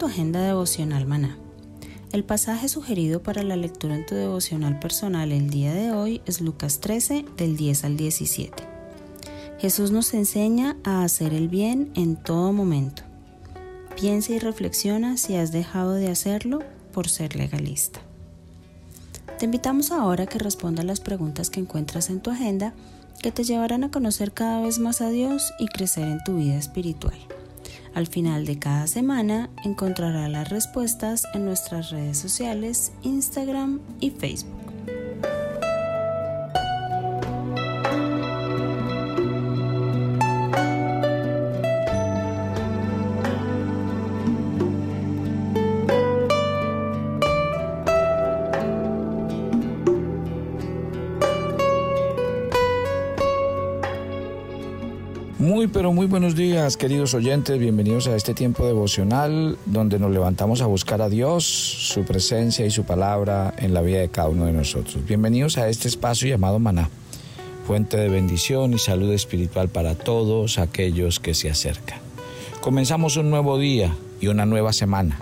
Tu agenda devocional maná. El pasaje sugerido para la lectura en tu devocional personal el día de hoy es Lucas 13 del 10 al 17. Jesús nos enseña a hacer el bien en todo momento. Piensa y reflexiona si has dejado de hacerlo por ser legalista. Te invitamos ahora a que respondas las preguntas que encuentras en tu agenda que te llevarán a conocer cada vez más a Dios y crecer en tu vida espiritual. Al final de cada semana encontrará las respuestas en nuestras redes sociales, Instagram y Facebook. Pero muy buenos días queridos oyentes, bienvenidos a este tiempo devocional donde nos levantamos a buscar a Dios, su presencia y su palabra en la vida de cada uno de nosotros. Bienvenidos a este espacio llamado Maná, fuente de bendición y salud espiritual para todos aquellos que se acercan. Comenzamos un nuevo día y una nueva semana.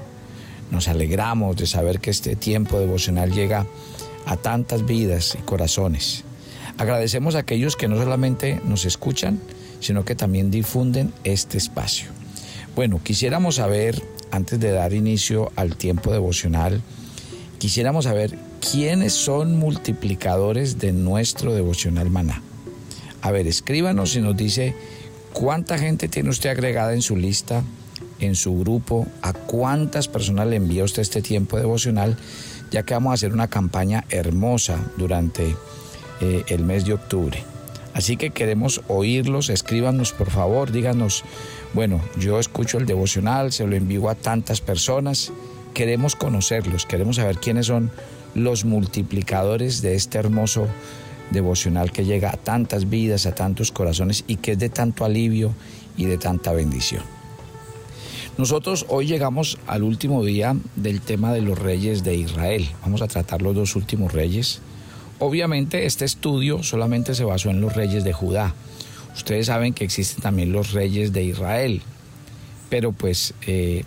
Nos alegramos de saber que este tiempo devocional llega a tantas vidas y corazones. Agradecemos a aquellos que no solamente nos escuchan, sino que también difunden este espacio. Bueno, quisiéramos saber, antes de dar inicio al tiempo devocional, quisiéramos saber quiénes son multiplicadores de nuestro devocional maná. A ver, escríbanos y nos dice cuánta gente tiene usted agregada en su lista, en su grupo, a cuántas personas le envía usted este tiempo devocional, ya que vamos a hacer una campaña hermosa durante eh, el mes de octubre. Así que queremos oírlos, escríbanos por favor, díganos, bueno, yo escucho el devocional, se lo envío a tantas personas, queremos conocerlos, queremos saber quiénes son los multiplicadores de este hermoso devocional que llega a tantas vidas, a tantos corazones y que es de tanto alivio y de tanta bendición. Nosotros hoy llegamos al último día del tema de los reyes de Israel. Vamos a tratar los dos últimos reyes. Obviamente este estudio solamente se basó en los reyes de Judá. Ustedes saben que existen también los reyes de Israel, pero pues eh,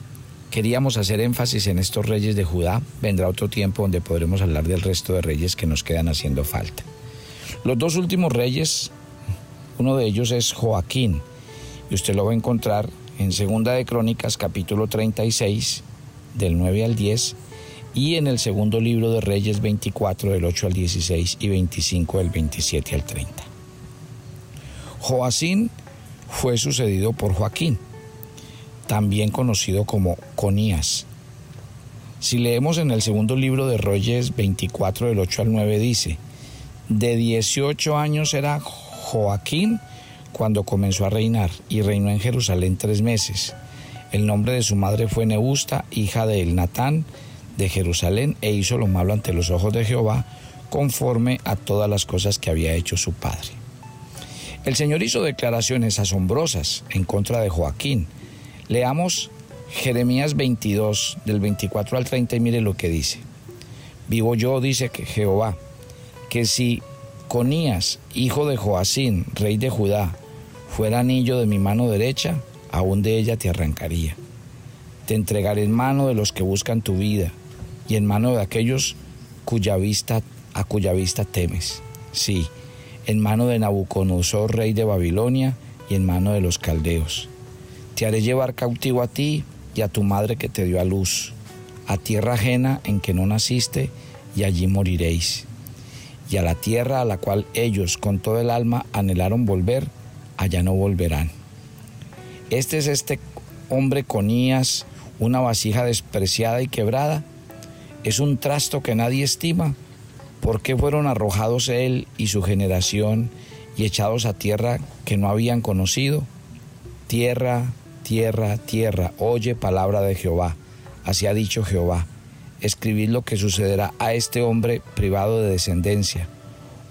queríamos hacer énfasis en estos reyes de Judá. Vendrá otro tiempo donde podremos hablar del resto de reyes que nos quedan haciendo falta. Los dos últimos reyes, uno de ellos es Joaquín, y usted lo va a encontrar en Segunda de Crónicas capítulo 36 del 9 al 10 y en el segundo libro de Reyes 24 del 8 al 16 y 25 del 27 al 30. Joacín fue sucedido por Joaquín, también conocido como Conías. Si leemos en el segundo libro de Reyes 24 del 8 al 9 dice, de 18 años era Joaquín cuando comenzó a reinar y reinó en Jerusalén tres meses. El nombre de su madre fue Neusta, hija de Elnatán, de Jerusalén e hizo lo malo ante los ojos de Jehová, conforme a todas las cosas que había hecho su padre. El Señor hizo declaraciones asombrosas en contra de Joaquín. Leamos Jeremías 22, del 24 al 30, y mire lo que dice. Vivo yo, dice Jehová, que si Conías, hijo de Joacín, rey de Judá, fuera anillo de mi mano derecha, aún de ella te arrancaría. Te entregaré en mano de los que buscan tu vida y en mano de aquellos cuya vista a cuya vista temes. Sí, en mano de Nabucodonosor, rey de Babilonia, y en mano de los caldeos. Te haré llevar cautivo a ti y a tu madre que te dio a luz, a tierra ajena en que no naciste, y allí moriréis. Y a la tierra a la cual ellos con todo el alma anhelaron volver, allá no volverán. Este es este hombre Conías, una vasija despreciada y quebrada. Es un trasto que nadie estima. ¿Por qué fueron arrojados él y su generación y echados a tierra que no habían conocido? Tierra, tierra, tierra, oye palabra de Jehová. Así ha dicho Jehová. Escribid lo que sucederá a este hombre privado de descendencia,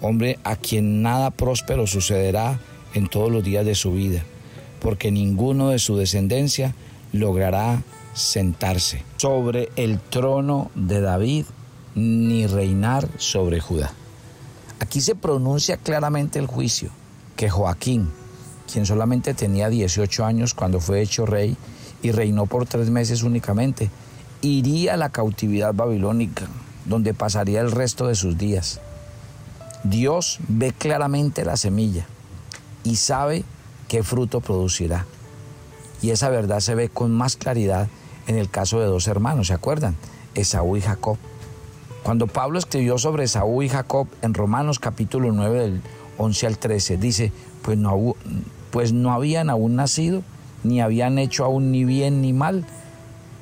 hombre a quien nada próspero sucederá en todos los días de su vida, porque ninguno de su descendencia logrará sentarse sobre el trono de David ni reinar sobre Judá. Aquí se pronuncia claramente el juicio que Joaquín, quien solamente tenía 18 años cuando fue hecho rey y reinó por tres meses únicamente, iría a la cautividad babilónica, donde pasaría el resto de sus días. Dios ve claramente la semilla y sabe qué fruto producirá. Y esa verdad se ve con más claridad en el caso de dos hermanos, ¿se acuerdan? Esaú y Jacob. Cuando Pablo escribió sobre Esaú y Jacob en Romanos capítulo 9 del 11 al 13, dice, pues no, pues no habían aún nacido, ni habían hecho aún ni bien ni mal,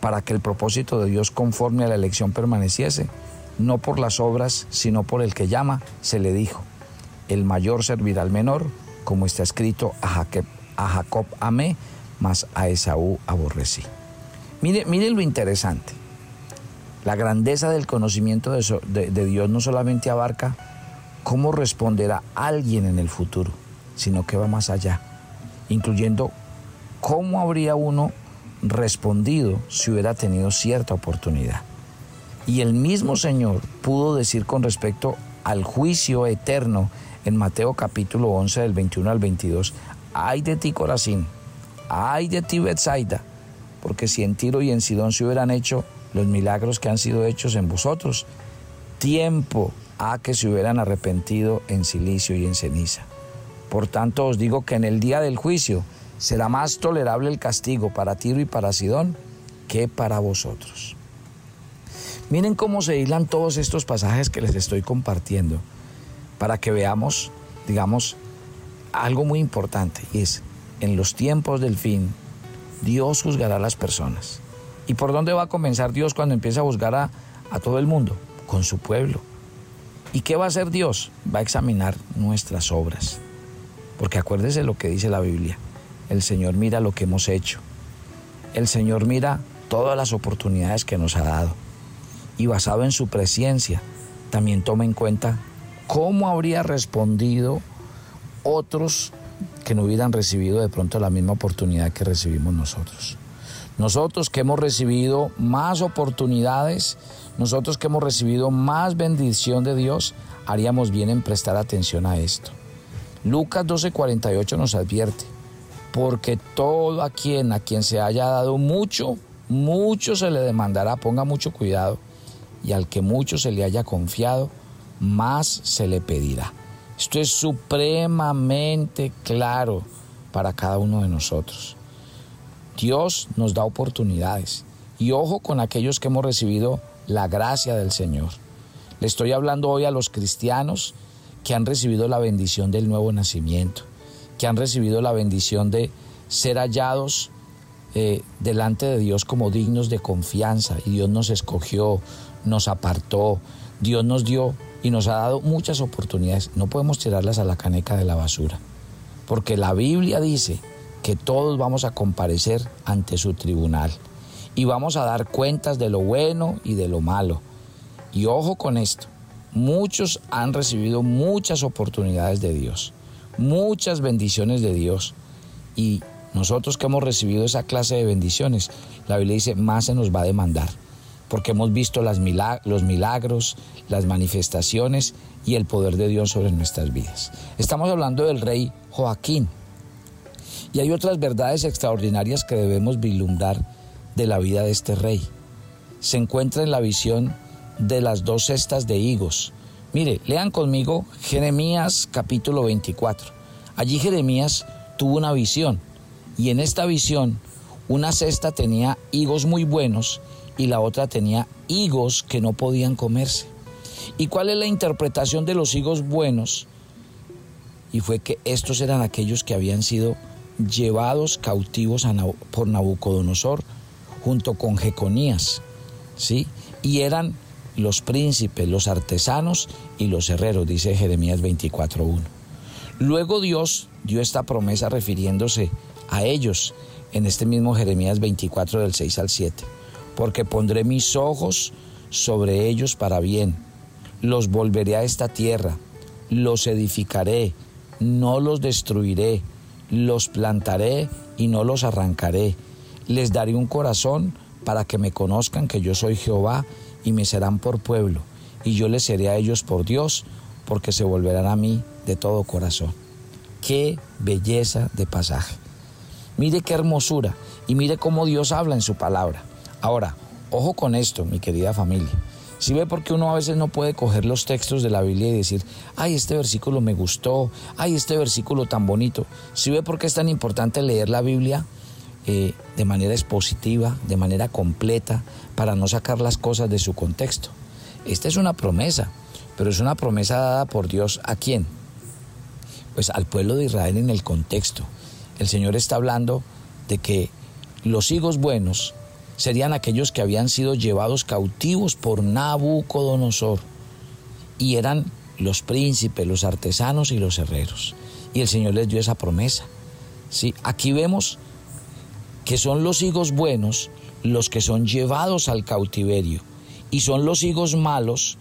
para que el propósito de Dios conforme a la elección permaneciese, no por las obras, sino por el que llama, se le dijo, el mayor servirá al menor, como está escrito, a Jacob, a Jacob amé, mas a Esaú aborrecí. Mire, mire lo interesante. La grandeza del conocimiento de, Dios no solamente abarca cómo responderá alguien en el futuro, sino que va más allá, incluyendo cómo habría uno respondido si hubiera tenido cierta oportunidad. Y el mismo Señor pudo decir con respecto al juicio eterno en Mateo capítulo 11 del 21 al 22, ay de ti Corazín, ay de ti Betsaida, porque si en Tiro y en Sidón se hubieran hecho los milagros que han sido hechos en vosotros, tiempo a que se hubieran arrepentido en silicio y en ceniza. Por tanto os digo que en el día del juicio será más tolerable el castigo para Tiro y para Sidón que para vosotros. Miren cómo se hilan todos estos pasajes que les estoy compartiendo para que veamos, digamos, algo muy importante y es, en los tiempos del fin, Dios juzgará a las personas. ¿Y por dónde va a comenzar Dios cuando empieza a juzgar a, a todo el mundo? Con su pueblo. ¿Y qué va a hacer Dios? Va a examinar nuestras obras. Porque acuérdese lo que dice la Biblia. El Señor mira lo que hemos hecho. El Señor mira todas las oportunidades que nos ha dado. Y basado en su presencia, también toma en cuenta cómo habría respondido otros que no hubieran recibido de pronto la misma oportunidad que recibimos nosotros. Nosotros que hemos recibido más oportunidades, nosotros que hemos recibido más bendición de Dios, haríamos bien en prestar atención a esto. Lucas 12:48 nos advierte, porque todo a quien a quien se haya dado mucho, mucho se le demandará, ponga mucho cuidado, y al que mucho se le haya confiado, más se le pedirá. Esto es supremamente claro para cada uno de nosotros. Dios nos da oportunidades y ojo con aquellos que hemos recibido la gracia del Señor. Le estoy hablando hoy a los cristianos que han recibido la bendición del nuevo nacimiento, que han recibido la bendición de ser hallados eh, delante de Dios como dignos de confianza. Y Dios nos escogió, nos apartó, Dios nos dio y nos ha dado muchas oportunidades. No podemos tirarlas a la caneca de la basura, porque la Biblia dice que todos vamos a comparecer ante su tribunal y vamos a dar cuentas de lo bueno y de lo malo. Y ojo con esto, muchos han recibido muchas oportunidades de Dios muchas bendiciones de Dios. Y nosotros que hemos recibido esa clase de bendiciones, la Biblia dice, más se nos va a demandar, porque hemos visto los milagros, las manifestaciones y el poder de Dios sobre nuestras vidas. Estamos hablando del rey Joaquín. Y hay otras verdades extraordinarias que debemos vislumbrar de la vida de este rey. Se encuentra en la visión de las dos cestas de higos, Mire, lean conmigo Jeremías capítulo 24. Allí Jeremías tuvo una visión y en esta visión una cesta tenía higos muy buenos y la otra tenía higos que no podían comerse. ¿Y cuál es la interpretación de los higos buenos? Y fue que estos eran aquellos que habían sido llevados cautivos por Nabucodonosor junto con Jeconías, ¿sí? Y eran los príncipes, los artesanos y los herreros, dice Jeremías 24.1. Luego Dios dio esta promesa refiriéndose a ellos en este mismo Jeremías 24 del 6 al 7, porque pondré mis ojos sobre ellos para bien, los volveré a esta tierra, los edificaré, no los destruiré, los plantaré y no los arrancaré, les daré un corazón para que me conozcan que yo soy Jehová y me serán por pueblo, y yo les seré a ellos por Dios, porque se volverán a mí de todo corazón. Qué belleza de pasaje. Mire qué hermosura y mire cómo Dios habla en su palabra. Ahora, ojo con esto, mi querida familia. Si ve por qué uno a veces no puede coger los textos de la Biblia y decir, ay, este versículo me gustó, ay, este versículo tan bonito. Si ve por qué es tan importante leer la Biblia eh, de manera expositiva, de manera completa, para no sacar las cosas de su contexto. Esta es una promesa, pero es una promesa dada por Dios a quién? Pues al pueblo de Israel en el contexto. El Señor está hablando de que los higos buenos serían aquellos que habían sido llevados cautivos por Nabucodonosor y eran los príncipes, los artesanos y los herreros. Y el Señor les dio esa promesa. ¿Sí? Aquí vemos que son los higos buenos los que son llevados al cautiverio y son los higos malos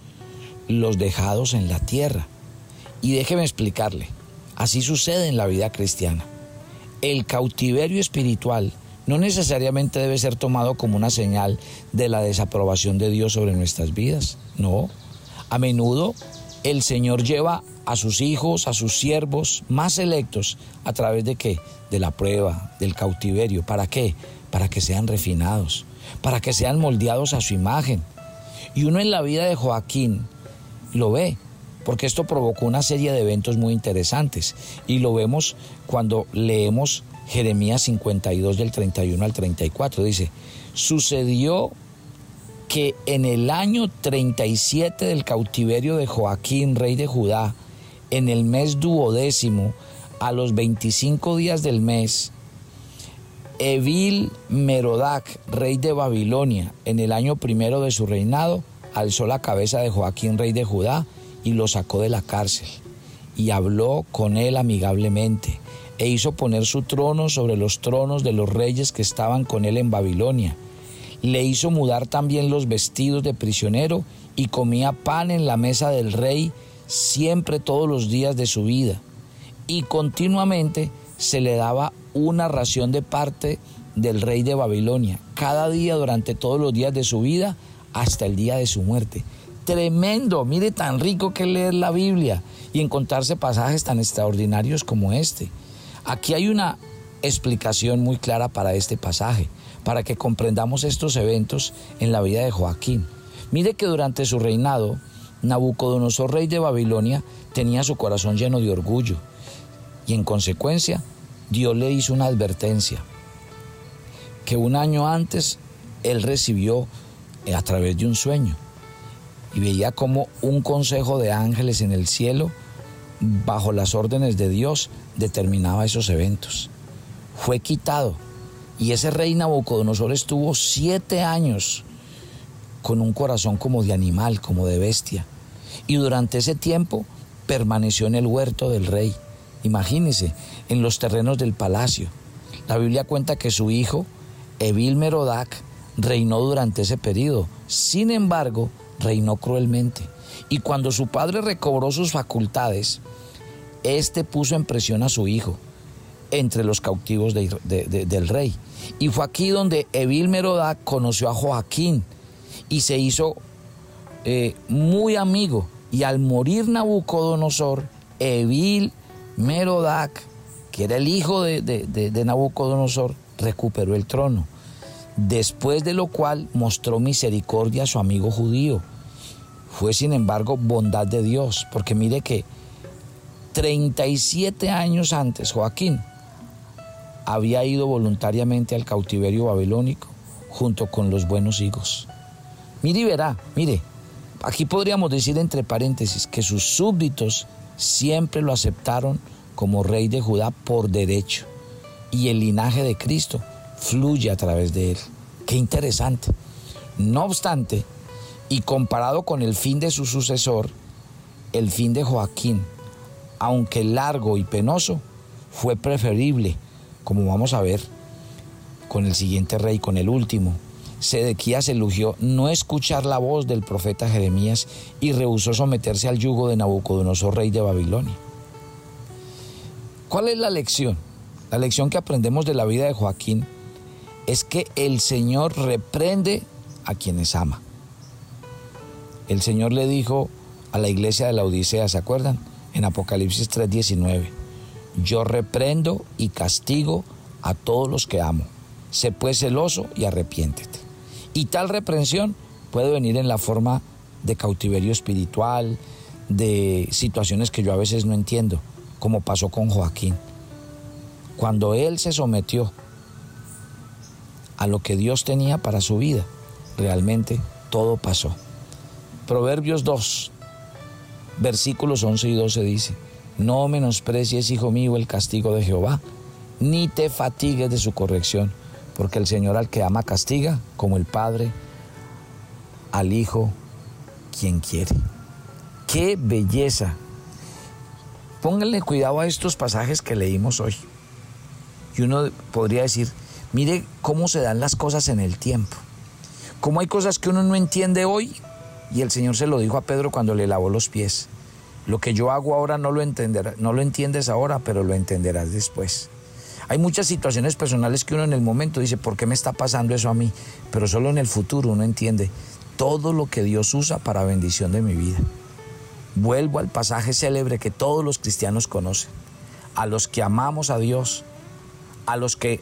los dejados en la tierra. Y déjeme explicarle, así sucede en la vida cristiana. El cautiverio espiritual no necesariamente debe ser tomado como una señal de la desaprobación de Dios sobre nuestras vidas. No. A menudo el Señor lleva a sus hijos, a sus siervos más electos, a través de qué? De la prueba, del cautiverio. ¿Para qué? Para que sean refinados, para que sean moldeados a su imagen. Y uno en la vida de Joaquín lo ve, porque esto provocó una serie de eventos muy interesantes. Y lo vemos cuando leemos Jeremías 52 del 31 al 34. Dice, sucedió que en el año 37 del cautiverio de Joaquín, rey de Judá, en el mes duodécimo, a los 25 días del mes, Evil Merodac, rey de Babilonia, en el año primero de su reinado, alzó la cabeza de Joaquín, rey de Judá, y lo sacó de la cárcel, y habló con él amigablemente, e hizo poner su trono sobre los tronos de los reyes que estaban con él en Babilonia. Le hizo mudar también los vestidos de prisionero, y comía pan en la mesa del rey, siempre todos los días de su vida, y continuamente se le daba una ración de parte del rey de Babilonia, cada día durante todos los días de su vida hasta el día de su muerte. Tremendo, mire tan rico que leer la Biblia y encontrarse pasajes tan extraordinarios como este. Aquí hay una explicación muy clara para este pasaje, para que comprendamos estos eventos en la vida de Joaquín. Mire que durante su reinado, Nabucodonosor, rey de Babilonia, tenía su corazón lleno de orgullo y en consecuencia Dios le hizo una advertencia que un año antes él recibió a través de un sueño y veía como un consejo de ángeles en el cielo, bajo las órdenes de Dios, determinaba esos eventos. Fue quitado y ese rey Nabucodonosor estuvo siete años con un corazón como de animal, como de bestia. Y durante ese tiempo permaneció en el huerto del rey. Imagínese, en los terrenos del palacio. La Biblia cuenta que su hijo, Evil Merodac, reinó durante ese periodo. Sin embargo, reinó cruelmente. Y cuando su padre recobró sus facultades, éste puso en presión a su hijo entre los cautivos del rey. Y fue aquí donde Evil Merodac conoció a Joaquín, y se hizo eh, muy amigo. Y al morir Nabucodonosor, Evil Merodac, que era el hijo de, de Nabucodonosor, recuperó el trono. Después de lo cual mostró misericordia a su amigo judío. fue sin embargo bondad de Dios, porque mire que 37 años antes Joaquín había ido voluntariamente al cautiverio babilónico junto con los buenos higos. Mire y verá, mire, aquí podríamos decir entre paréntesis que sus súbditos siempre lo aceptaron como rey de Judá por derecho y el linaje de Cristo fluye a través de él. Qué interesante. No obstante, y comparado con el fin de su sucesor, el fin de Joaquín, aunque largo y penoso, fue preferible, como vamos a ver con el siguiente rey, con el último. Sedequías elogió no escuchar la voz del profeta Jeremías y rehusó someterse al yugo de Nabucodonosor, rey de Babilonia. ¿Cuál es la lección? La lección que aprendemos de la vida de Joaquín es que el Señor reprende a quienes ama. El Señor le dijo a la iglesia de la Odisea, ¿se acuerdan? En Apocalipsis 3:19, yo reprendo y castigo a todos los que amo. Sé pues celoso y arrepiéntete. Y tal reprensión puede venir en la forma de cautiverio espiritual, de situaciones que yo a veces no entiendo, como pasó con Joaquín. Cuando él se sometió a lo que Dios tenía para su vida, realmente todo pasó. Proverbios 2, versículos 11 y 12 dice, no menosprecies, hijo mío, el castigo de Jehová, ni te fatigues de su corrección, porque el Señor al que ama castiga, como el Padre al Hijo, quien quiere. ¡Qué belleza! Pónganle cuidado a estos pasajes que leímos hoy. Y uno podría decir, mire cómo se dan las cosas en el tiempo. Cómo hay cosas que uno no entiende hoy y el Señor se lo dijo a Pedro cuando le lavó los pies. Lo que yo hago ahora no lo entenderás, no lo entiendes ahora, pero lo entenderás después. Hay muchas situaciones personales que uno en el momento dice, ¿por qué me está pasando eso a mí? Pero solo en el futuro uno entiende todo lo que Dios usa para bendición de mi vida. Vuelvo al pasaje célebre que todos los cristianos conocen. A los que amamos a Dios, a los que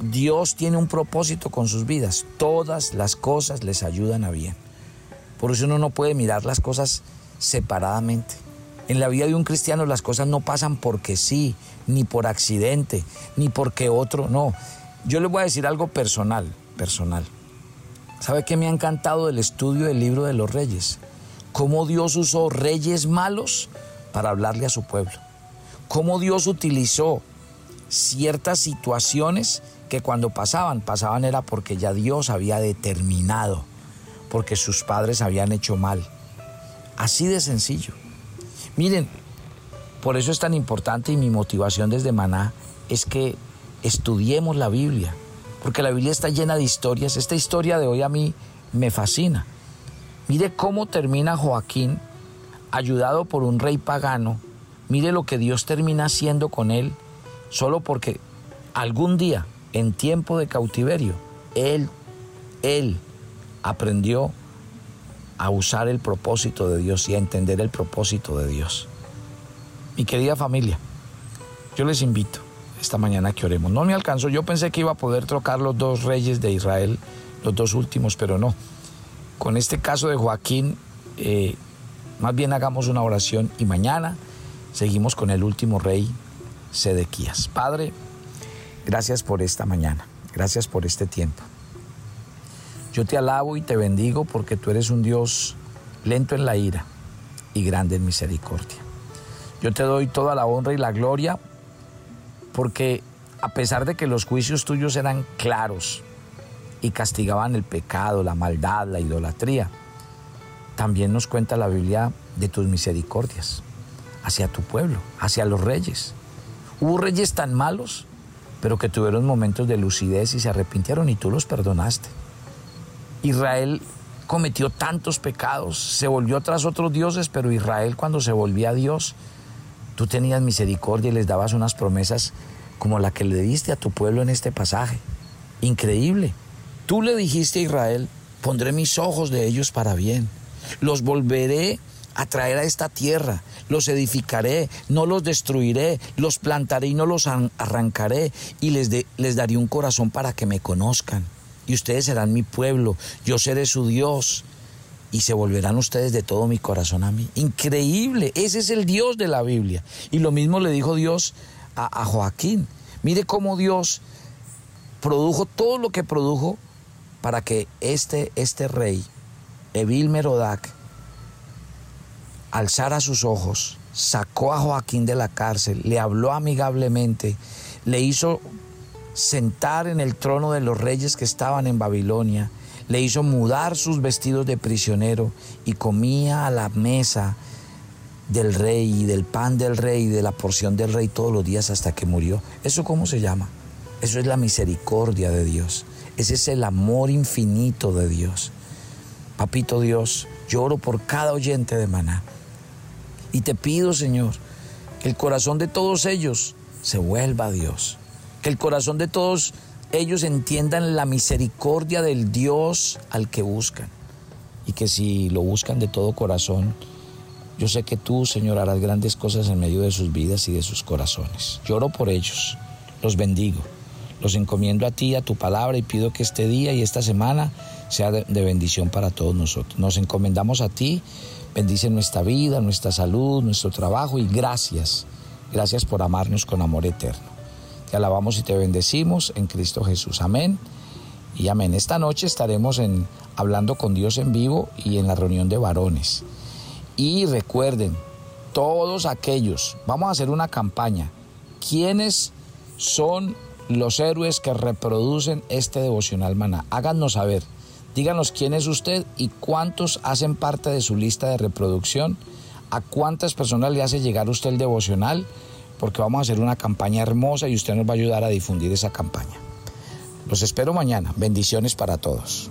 Dios tiene un propósito con sus vidas, todas las cosas les ayudan a bien. Por eso uno no puede mirar las cosas separadamente. En la vida de un cristiano las cosas no pasan porque sí, ni por accidente, ni porque otro, no. Yo les voy a decir algo personal, personal. ¿Sabe qué me ha encantado del estudio del libro de los reyes? Cómo Dios usó reyes malos para hablarle a su pueblo. Cómo Dios utilizó ciertas situaciones que cuando pasaban, pasaban era porque ya Dios había determinado porque sus padres habían hecho mal. Así de sencillo. Miren, por eso es tan importante y mi motivación desde Maná es que estudiemos la Biblia, porque la Biblia está llena de historias. Esta historia de hoy a mí me fascina. Mire cómo termina Joaquín ayudado por un rey pagano. Mire lo que Dios termina haciendo con él, solo porque algún día, en tiempo de cautiverio, él, él aprendió a usar el propósito de Dios y a entender el propósito de Dios. Mi querida familia, yo les invito esta mañana que oremos. No me alcanzó, yo pensé que iba a poder trocar los dos reyes de Israel, los dos últimos, pero no. Con este caso de Joaquín, eh, más bien hagamos una oración y mañana seguimos con el último rey, Sedequías. Padre, gracias por esta mañana, gracias por este tiempo. Yo te alabo y te bendigo porque tú eres un Dios lento en la ira y grande en misericordia. Yo te doy toda la honra y la gloria porque a pesar de que los juicios tuyos eran claros y castigaban el pecado, la maldad, la idolatría, también nos cuenta la Biblia de tus misericordias hacia tu pueblo, hacia los reyes. Hubo reyes tan malos, pero que tuvieron momentos de lucidez y se arrepintieron y tú los perdonaste. Israel cometió tantos pecados, se volvió tras otros dioses, pero Israel cuando se volvía a Dios, tú tenías misericordia y les dabas unas promesas como la que le diste a tu pueblo en este pasaje. Increíble. Tú le dijiste a Israel, pondré mis ojos de ellos para bien, los volveré a traer a esta tierra, los edificaré, no los destruiré, los plantaré y no los arrancaré, y les, les daré un corazón para que me conozcan y ustedes serán mi pueblo, yo seré su Dios. y se volverán ustedes de todo mi corazón a mí. Increíble, ese es el Dios de la Biblia. Y lo mismo le dijo Dios a, Joaquín. Mire cómo Dios produjo todo lo que produjo para que este, este rey, Evil Merodac, alzara sus ojos, sacó a Joaquín de la cárcel, le habló amigablemente, le hizo sentar en el trono de los reyes que estaban en Babilonia, le hizo mudar sus vestidos de prisionero y comía a la mesa del rey y del pan del rey y de la porción del rey todos los días hasta que murió. ¿Eso cómo se llama? Eso es la misericordia de Dios. Ese es el amor infinito de Dios. Papito Dios, lloro por cada oyente de maná. Y te pido, Señor, que el corazón de todos ellos se vuelva a Dios. Que el corazón de todos ellos entiendan la misericordia del Dios al que buscan. Y que si lo buscan de todo corazón, yo sé que tú, Señor, harás grandes cosas en medio de sus vidas y de sus corazones. Lloro por ellos, los bendigo, los encomiendo a ti, a tu palabra y pido que este día y esta semana sea de, bendición para todos nosotros. Nos encomendamos a ti, bendice nuestra vida, nuestra salud, nuestro trabajo y gracias, gracias por amarnos con amor eterno. Te alabamos y te bendecimos en Cristo Jesús. Amén y amén. Esta noche estaremos en, hablando con Dios en vivo y en la reunión de varones. Y recuerden, todos aquellos, vamos a hacer una campaña. ¿Quiénes son los héroes que reproducen este devocional maná? Háganos saber. Díganos quién es usted y cuántos hacen parte de su lista de reproducción. ¿A cuántas personas le hace llegar usted el devocional? Porque vamos a hacer una campaña hermosa y usted nos va a ayudar a difundir esa campaña. Los espero mañana. Bendiciones para todos.